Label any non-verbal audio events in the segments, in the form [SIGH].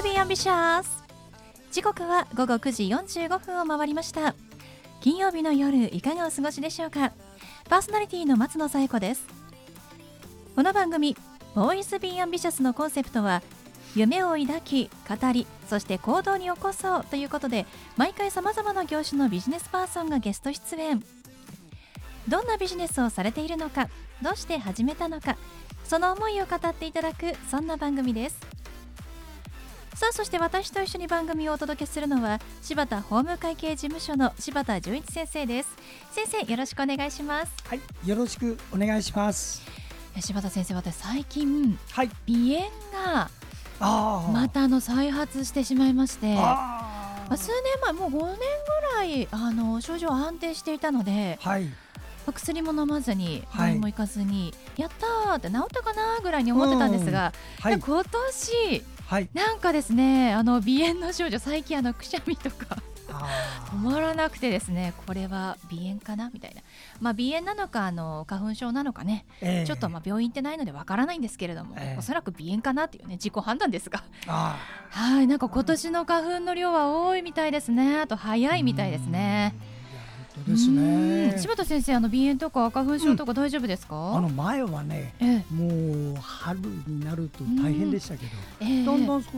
ボイスビーアンビシャス時刻は午後9時45分を回りました。金曜日の夜いかがお過ごしでしょうか？パーソナリティの松野紗友子です。この番組ボイスビーアンビシャスのコンセプトは夢を抱き語りそして行動に起こそうということで毎回さまざまな業種のビジネスパーソンがゲスト出演。どんなビジネスをされているのかどうして始めたのかその思いを語っていただくそんな番組です。さあそして私と一緒に番組をお届けするのは柴田法務会計事務所の柴田純一先生です。先生よろしくお願いします。はい、よろしくお願いします。え柴田先生私最近はい、鼻炎がまたあの再発してしまいましてあまあ、数年前もう5年ぐらいあの症状安定していたのであ、はい、まあ薬も飲まずにはい。病院も行かずに、やったーって治ったかなぐらいに思ってたんですが、はい、今年はい、なんかですねあの鼻炎の症状最近あのくしゃみとかあ止まらなくてですねこれは鼻炎かなみたいな、まあ、鼻炎なのかあの花粉症なのかね、ええ。ちょっとまあ病院行ってないのでわからないんですけれども、ええ。おそらく鼻炎かなっていうね自己判断ですが。あはいなんか今年の花粉の量は多いみたいですね。あと早いみたいですね。ですね。うん。柴田先生あの鼻炎とか花粉症とか大丈夫ですか、あの前はね、ええ。もう春になると大変でしたけど、ええ。だんだん少し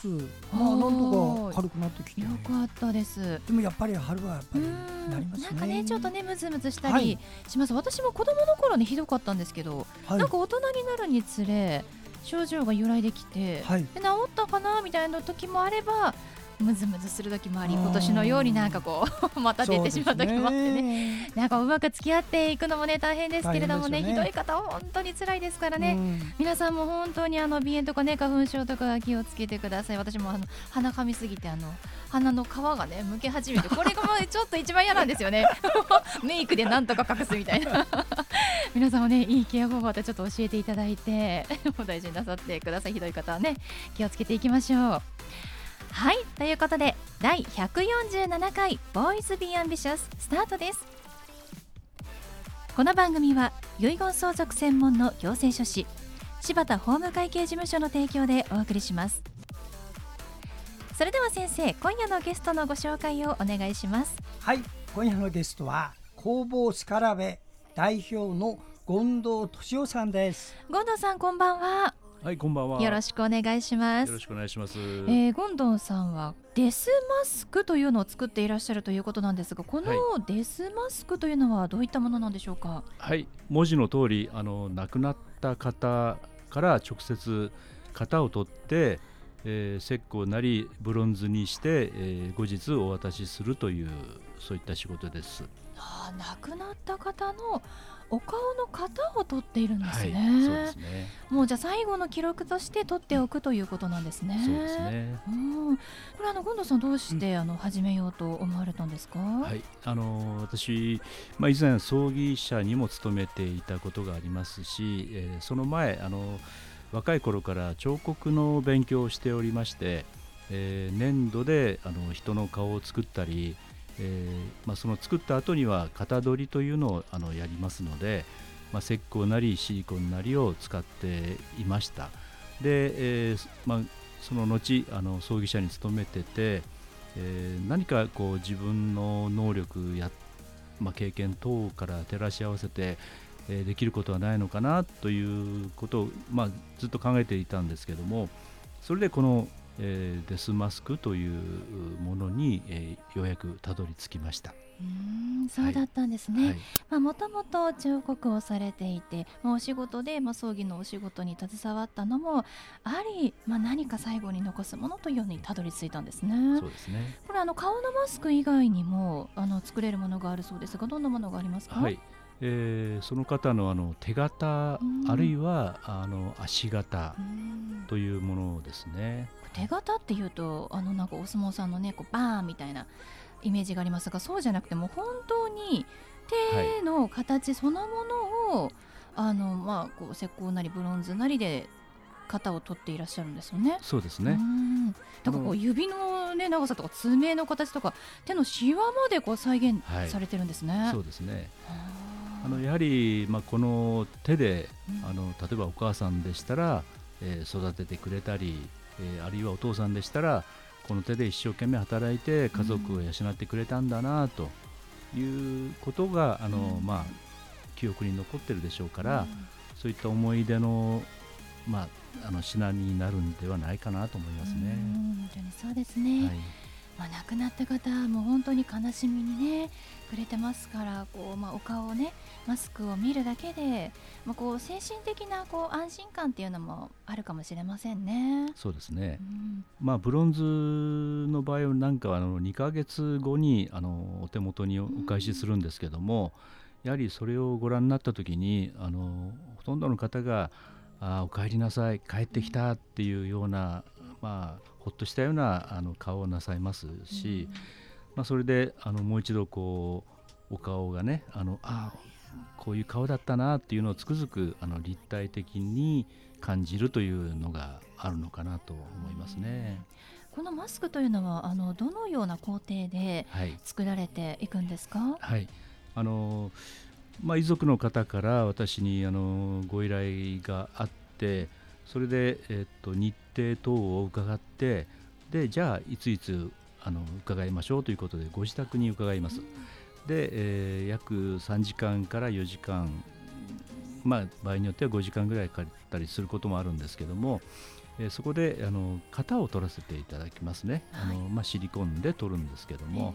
ずつ、まあなんとか軽くなってきて、よかったです。でもやっぱり春はやっぱりうん。なりますね。なんかねちょっとねムズムズしたりはい。します、私も子供の頃にひどかったんですけど、はい、なんか大人になるにつれ症状が由来できて、はい、で治ったかなみたいな時もあればムズムズする時もあり今年のようになんかこう [LAUGHS] また出てしまう時もあってね。ね。なんかうまく付き合っていくのもね大変ですけれどもねね。ひどい方は本当に辛いですからね、うん。皆さんも本当にあの鼻炎とかね花粉症とか気をつけてください。私もあの鼻かみすぎてあの鼻の皮がねむけ始めてこれがもうちょっと一番嫌なんですよね。[LAUGHS] メイクでなんとか隠すみたいな。[LAUGHS] 皆さんもねいいケア方法あっちょっと教えていただいてお大事になさってください。ひどい方はね気をつけていきましょうはいということで第147回ボーイズビーアンビシャススタートです。この番組は遺言相続専門の行政書士柴田法務会計事務所の提供でお送りします。それでは先生今夜のゲストのご紹介をお願いします。はい、今夜のゲストは工房スカラベ代表の権藤俊夫さんです。権藤さんこんばんははい、こんばんは。よろしくお願いしますよろしくお願いします。えー、権藤さんはデスマスクというのを作っていらっしゃるということなんですがこのはデスマスクというのはどういったものなんでしょうか？はい、文字の通り、あの亡くなった方から直接型を取って、えー、石膏なりブロンズにして、えー後日お渡しするというそういった仕事です。あー亡くなった方のお顔の型を取っているんですはい、ね、そうですね。もうじゃあ最後の記録として取っておくということなんですね。そうですね。うん、これあの権藤さんどうして、あの始めようと思われたんですか？はい、あの私、まあ、以前葬儀社にも勤めていたことがありますし、えーその前あの若い頃から彫刻の勉強をしておりまして、えー粘土であの人の顔を作ったり、えーまあ、その作った後には型取りというのをあのやりますので、まあ、石膏なりシリコンなりを使っていました。で、えーまあ、その後あの葬儀社に勤めてて、え何かこう自分の能力や、ま、経験等から照らし合わせて、えーできることはないのかなということを、まあ、ずっと考えていたんですけどもそれでこの、えーデスマスクというものに、えーようやくたどり着きました。うん、そうだったんですね。はいまあもともと彫刻をされていて、まあお仕事でまあ葬儀のお仕事に携わったのもあり、まあ何か最後に残すものというのにたどり着いたんですねそう。ですねこれあの顔のマスク以外にもあの作れるものがあるそうですが、どんなものがありますか？はい、えーその方のあの手形うんあるいはあの足形うんというものですね。手形っていうとあのなんかお相撲さんのねこうバーンみたいなイメージがありますがそうじゃなくてもう本当に手の形そのものを、あのまあこう石膏なりブロンズなりで型を取っていらっしゃるんですよね。うそうですね。んだからこう指の、ね、長さとか爪の形とか手のシワまでこう再現はいされてるんですね。そうですね。ああのやはり、まあ、この手でうん。あの例えばお母さんでしたら、えー育ててくれたり、えーあるいはお父さんでしたらこの手で一生懸命働いて家族を養ってくれたんだなということが、あのうんまあ、記憶に残ってるでしょうから、そういった思い出の,、まあ、あの品になるんではないかなと思いますうんね。本当にそうですね、はいまあ、亡くなった方も本当に悲しみにね触れてますからこう、まあ、お顔をねマスクを見るだけで、まあ、こう精神的なこう安心感っていうのもあるかもしれませんね。そうですねう、んまあ、ブロンズの場合なんかはあの2ヶ月後にあのお手元にお返しするんですけども、やはりそれをご覧になった時にあのほとんどの方が「あーお帰りなさい帰ってきた」っていうような、まあ、ほっとしたようなあの顔をなさいますし、まあ、それであのもう一度こうお顔がねあのあーこういう顔だったなっていうのをつくづくあの立体的に感じるというのがあるのかなと思いますね。このマスクというのはあのどのような工程ではい、作られていくんですか、はい。あのまあ、遺族の方から私にあのご依頼があってそれで、えっと、日程等を伺ってでじゃあいついつあの伺いましょうということでご自宅に伺います。で、えー約3時間から4時間、まあ、場合によっては5時間ぐらいかかったりすることもあるんですけども、えーそこであの型を取らせていただきますね、あのまあ、シリコンで取るんですけども、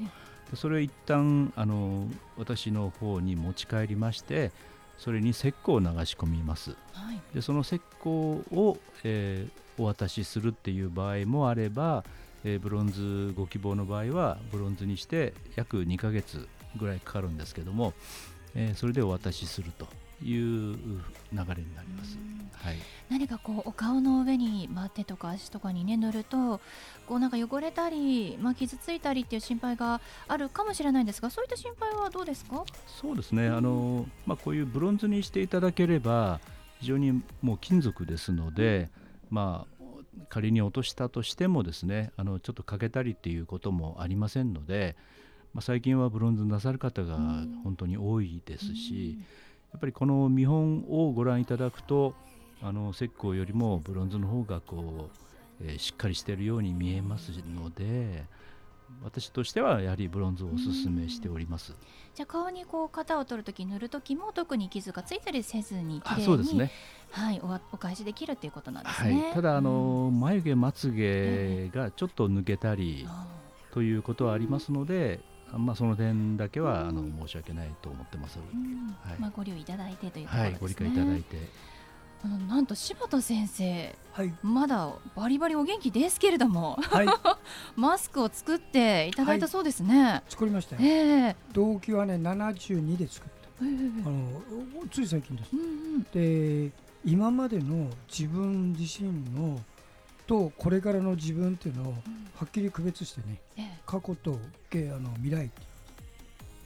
でそれを一旦あの私の方に持ち帰りましてそれに石膏を流し込みます。はい。でその石膏を、えーお渡しするっていう場合もあれば、えーブロンズご希望の場合はブロンズにして約2ヶ月ぐらいかかるんですけども、えーそれでお渡しするという流れになります。はい、何かこうお顔の上に、まあ、手とか足とかにね塗るとこうなんか汚れたり、まあ、傷ついたりっていう心配があるかもしれないんですがそういった心配はどうですか？そうですね、あのまあ、こういうブロンズにしていただければ非常にもう金属ですので、まあ、仮に落としたとしてもですねあのちょっと欠けたりっていうこともありませんので、まあ、最近はブロンズなさる方がうん。本当に多いですし、やっぱりこの見本をご覧いただくとあの石膏よりもブロンズの方がこう、えーしっかりしているように見えますので私としてはやはりブロンズをお勧めしております。じゃあ顔にこう型を取るとき塗るときも特に傷がついたりせずに綺あ麗にそうですねはい、おわお返しできるっていうことなんですはね。い、ただあうんの、眉毛まつげがちょっと抜けたりあということはありますので、あまあ、その点だけはあの申し訳ないと思ってます。はいまあ、ご留意いただいてというところはい、ですね。ご理解いただいて、あのなんと柴田先生はい。まだバリバリお元気ですけれどもはい。[LAUGHS] マスクを作っていただいたそうですね。作りましたよ。ええ。動機はね72で作った。ええあのつい最近です。うんうん。で今までの自分自身のとこれからの自分っていうのをはっきり区別してねええ。過去とけあの未来って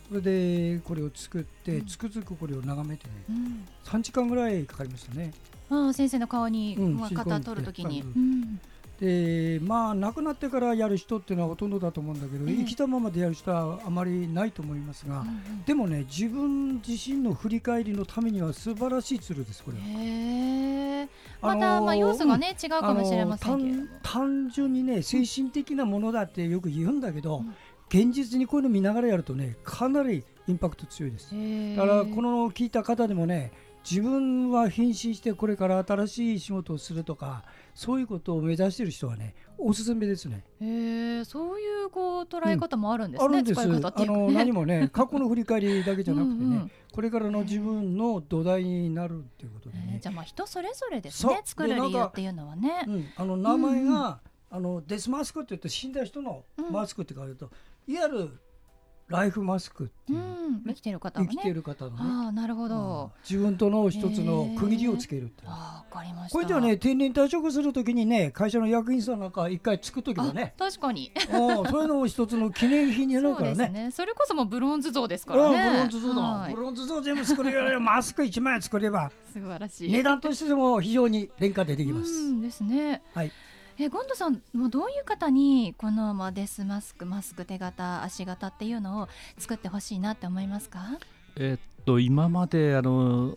それでこれを作って、うん。つくづくこれを眺めてねうん。3時間ぐらいかかりましたね。ああ先生の顔に、うん型取るときに、ううん。でまあ亡くなってからやる人っていうのはほとんどだと思うんだけど、ええ生きたままでやる人はあまりないと思いますが、うんでもね自分自身の振り返りのためには素晴らしいツールですこれは。まあのーた、まあ、要素がね、違うかもしれませんけれど単純にね精神的なものだってよく言うんだけど、うん現実にこういうの見ながらやるとねかなりインパクト強いです。だからこの聞いた方でもね自分は変身してこれから新しい仕事をするとかそういうことを目指している人はねおすすめですね。へえそういうこう捉え方もあるんですね、あるんです。使い方ってあの何もね [LAUGHS] 過去の振り返りだけじゃなくてねうんうんこれからの自分の土台になるっていうことでね。えーじゃあまあ人それぞれですね作る理由っていうのはね。うん、あの名前が、あのデスマスクって言って死んだ人のうん。マスクって書いてると、いわゆるライフマスクってういう、ん、生きてる方はね。生きている方のねああなるほうんど。自分との一つの区切りをつけるっていう、ああわかりました。これではね定年退職するときにね会社の役員さんなんか一回つくときはあね確かに。うんそういうのも一つの記念品になるからねね。それこそもうブロンズ像ですかうんらね。ブロンズ像だ、はいブロンズ像全部作れるよマスク1枚作れば素晴らしい。値段としても非常に廉価でできます、うんですね。はい。えゴンドさんもうどういう方にこのまあデスマスクマスク手形足形っていうのを作ってほしいなって思いますか？えっと今まであの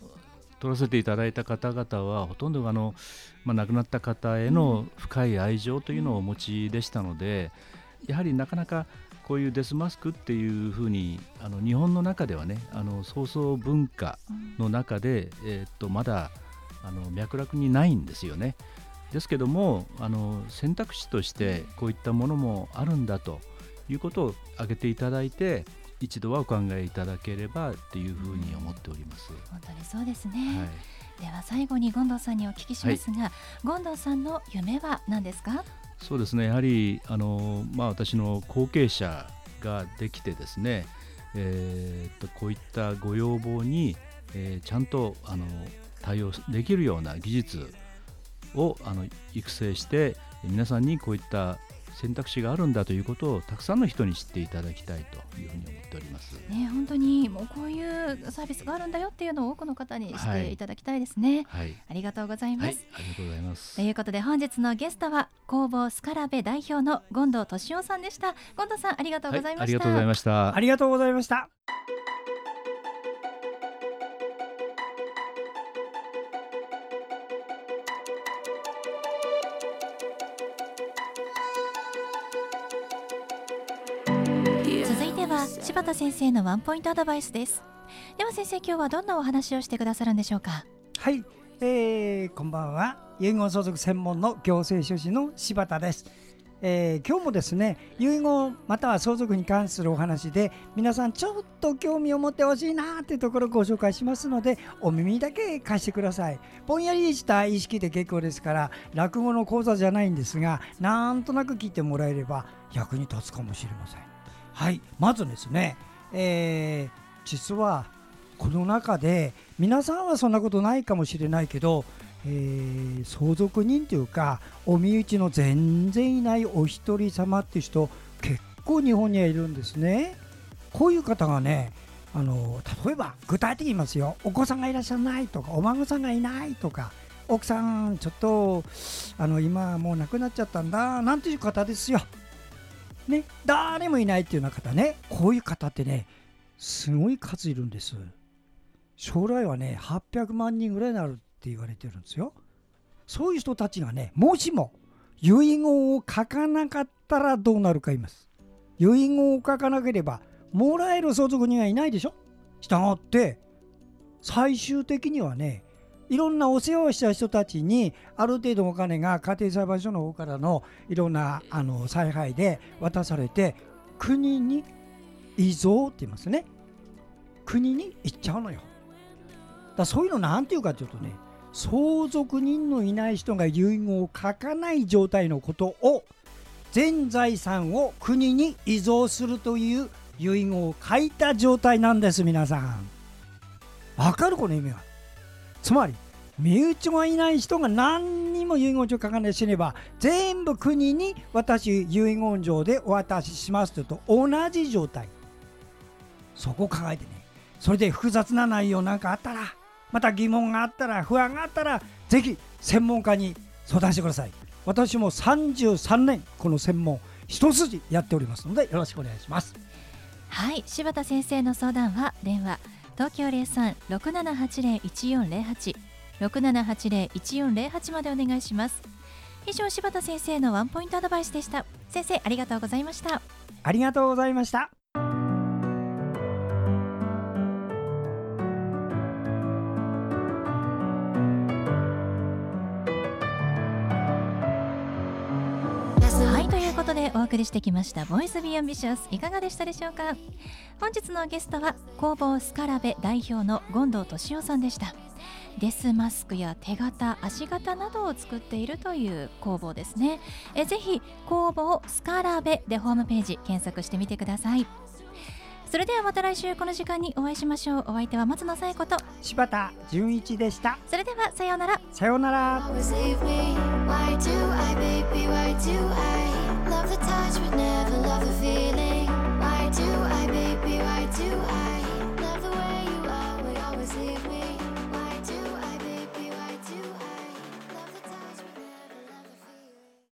取らせていただいた方々はほとんどがあの、まあ、亡くなった方への深い愛情というのをお持ちでしたので、やはりなかなかこういうデスマスクっていうふうにあの日本の中ではねあの創造文化の中で、えー、っとまだあの脈絡にないんですよね。ですけどもあの選択肢としてこういったものもあるんだということを挙げていただいて一度はお考えいただければっていうふうに思っております。本当にそうですね、はい、では最後に権藤さんにお聞きしますが、はい、権藤さんの夢は何ですか？そうですね。やはりあの、まあ、私の後継者ができてですね、えー、とこういったご要望に、えー、ちゃんとあの対応できるような技術をあの育成して皆さんにこういった選択肢があるんだということをたくさんの人に知っていただきたいというふうに思っております。ね、本当にもうこういうサービスがあるんだよっていうのを多くの方にしていただきたいですね。はい、ありがとうございます、はい、ありがとうございます。ということで本日のゲストは工房スカラベ代表の権藤俊夫さんでした。権藤さんありがとうございました。ありがとうございました。ありがとうございました。柴田先生のワンポイントアドバイスです。では先生今日はどんなお話をしてくださるんでしょうか？はい、えー、こんばんは。遺言相続専門の行政書士の柴田です。えー、今日もですね遺言または相続に関するお話で皆さんちょっと興味を持ってほしいなっていうところをご紹介しますのでお耳だけ貸してください。ぼんやりした意識で結構ですから落語の講座じゃないんですがなんとなく聞いてもらえれば役に立つかもしれません。はい。まずですね、えー、実はこの中で皆さんはそんなことないかもしれないけど、えー、相続人というかお身内の全然いないお一人様っていう人結構日本にはいるんですね。こういう方がねあの例えば具体的に言いますよ。お子さんがいらっしゃらないとかお孫さんがいないとか奥さんちょっとあの今もう亡くなっちゃったんだなんていう方ですよ。ね、誰もいないっていうような方ね、こういう方ってね、すごい数いるんです。将来はね、800万人ぐらいになるって言われてるんですよ。そういう人たちがね、もしも遺言を書かなかったらどうなるか言います。遺言を書かなければ、もらえる相続人はいないでしょ。したがって、最終的にはね、いろんなお世話をした人たちにある程度お金が家庭裁判所の方からのいろんなあの采配で渡されて国に遺贈って言いますね。国に行っちゃうのよ。だそういうのなんていうかというとね相続人のいない人が遺言を書かない状態のことを全財産を国に遺贈するという遺言を書いた状態なんです皆さん。わかるこの意味は。つまり身内がいない人が何にも遺言状書かない死ねば全部国に私遺言状でお渡ししますと同じ状態。そこを考えてね。それで複雑な内容なんかあったらまた疑問があったら不安があったらぜひ専門家に相談してください。私も33年この専門一筋やっておりますのでよろしくお願いします。はい柴田先生の相談は電話東京03-6780-1408 6780-1408までお願いします。以上柴田先生のワンポイントアドバイスでした。先生ありがとうございました。ありがとうございました。送りしてきました「ボイスビーアンビシャスいかがでしたでしょうか？本日のゲストは工房スカラベ代表の権藤俊夫さんでした。デスマスクや手形足形などを作っているという工房ですね。えぜひ工房スカラベでホームページ検索してみてください。それではまた来週この時間にお会いしましょう。お相手は松野紗友子と柴田純一でした。それではさようなら。さようなら the touch, would never love the feeling.